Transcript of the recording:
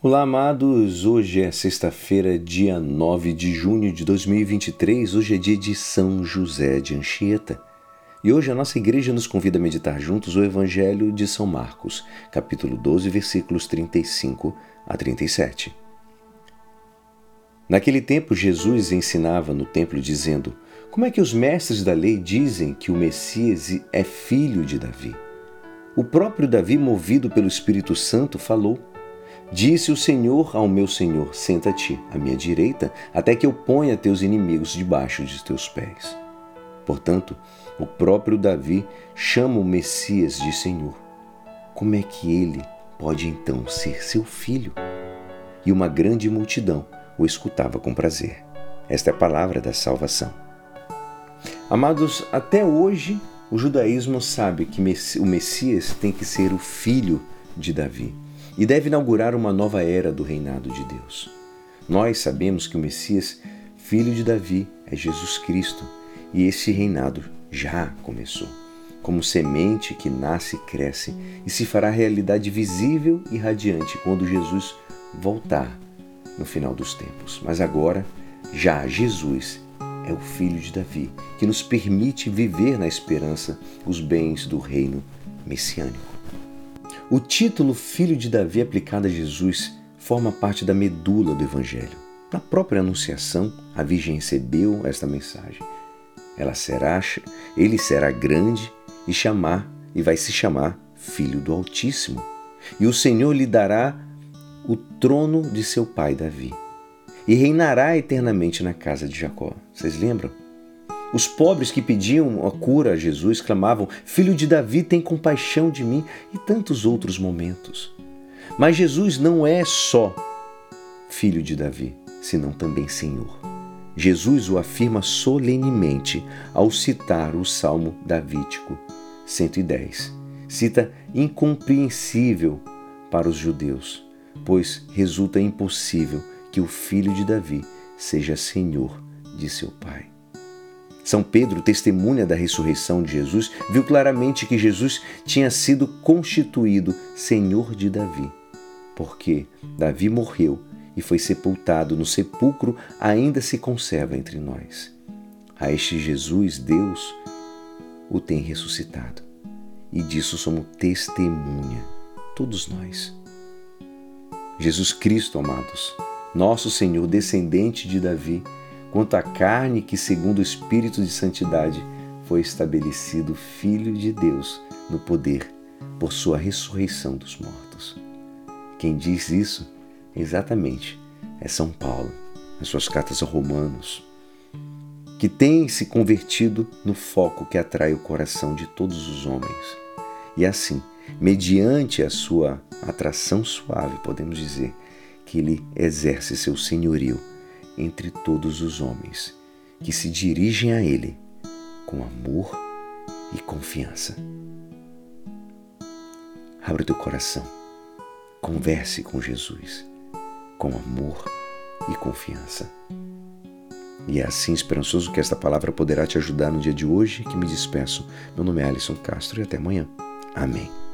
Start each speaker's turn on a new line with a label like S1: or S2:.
S1: Olá, amados. Hoje é sexta-feira, dia 9 de junho de 2023. Hoje é dia de São José de Anchieta. E hoje a nossa igreja nos convida a meditar juntos o Evangelho de São Marcos, capítulo 12, versículos 35 a 37. Naquele tempo, Jesus ensinava no templo, dizendo: Como é que os mestres da lei dizem que o Messias é filho de Davi? O próprio Davi, movido pelo Espírito Santo, falou. Disse o Senhor ao meu Senhor: Senta-te à minha direita, até que eu ponha teus inimigos debaixo de teus pés. Portanto, o próprio Davi chama o Messias de Senhor. Como é que ele pode então ser seu filho? E uma grande multidão o escutava com prazer. Esta é a palavra da salvação. Amados, até hoje o judaísmo sabe que o Messias tem que ser o filho de Davi e deve inaugurar uma nova era do reinado de Deus. Nós sabemos que o Messias, filho de Davi, é Jesus Cristo e esse reinado já começou. Como semente que nasce e cresce e se fará realidade visível e radiante quando Jesus voltar no final dos tempos. Mas agora, já Jesus é o filho de Davi, que nos permite viver na esperança os bens do reino messiânico. O título Filho de Davi aplicado a Jesus forma parte da medula do Evangelho. Na própria Anunciação, a Virgem recebeu esta mensagem. Ela será, ele será grande e chamar e vai se chamar Filho do Altíssimo. E o Senhor lhe dará o trono de seu pai Davi e reinará eternamente na casa de Jacó. Vocês lembram? Os pobres que pediam a cura a Jesus clamavam: Filho de Davi, tem compaixão de mim, e tantos outros momentos. Mas Jesus não é só filho de Davi, senão também Senhor. Jesus o afirma solenemente ao citar o Salmo Davídico 110. Cita incompreensível para os judeus, pois resulta impossível que o filho de Davi seja senhor de seu pai. São Pedro, testemunha da ressurreição de Jesus, viu claramente que Jesus tinha sido constituído Senhor de Davi, porque Davi morreu e foi sepultado no sepulcro, ainda se conserva entre nós. A este Jesus, Deus, o tem ressuscitado. E disso somos testemunha, todos nós. Jesus Cristo, amados, nosso Senhor, descendente de Davi, quanto à carne que, segundo o Espírito de Santidade, foi estabelecido Filho de Deus no poder por sua ressurreição dos mortos. Quem diz isso, exatamente, é São Paulo, nas suas cartas aos Romanos, que tem se convertido no foco que atrai o coração de todos os homens. E assim, mediante a sua atração suave, podemos dizer que ele exerce seu senhorio entre todos os homens que se dirigem a Ele com amor e confiança. Abre teu coração, converse com Jesus com amor e confiança. E é assim esperançoso que esta palavra poderá te ajudar no dia de hoje que me despeço. Meu nome é Alisson Castro e até amanhã. Amém.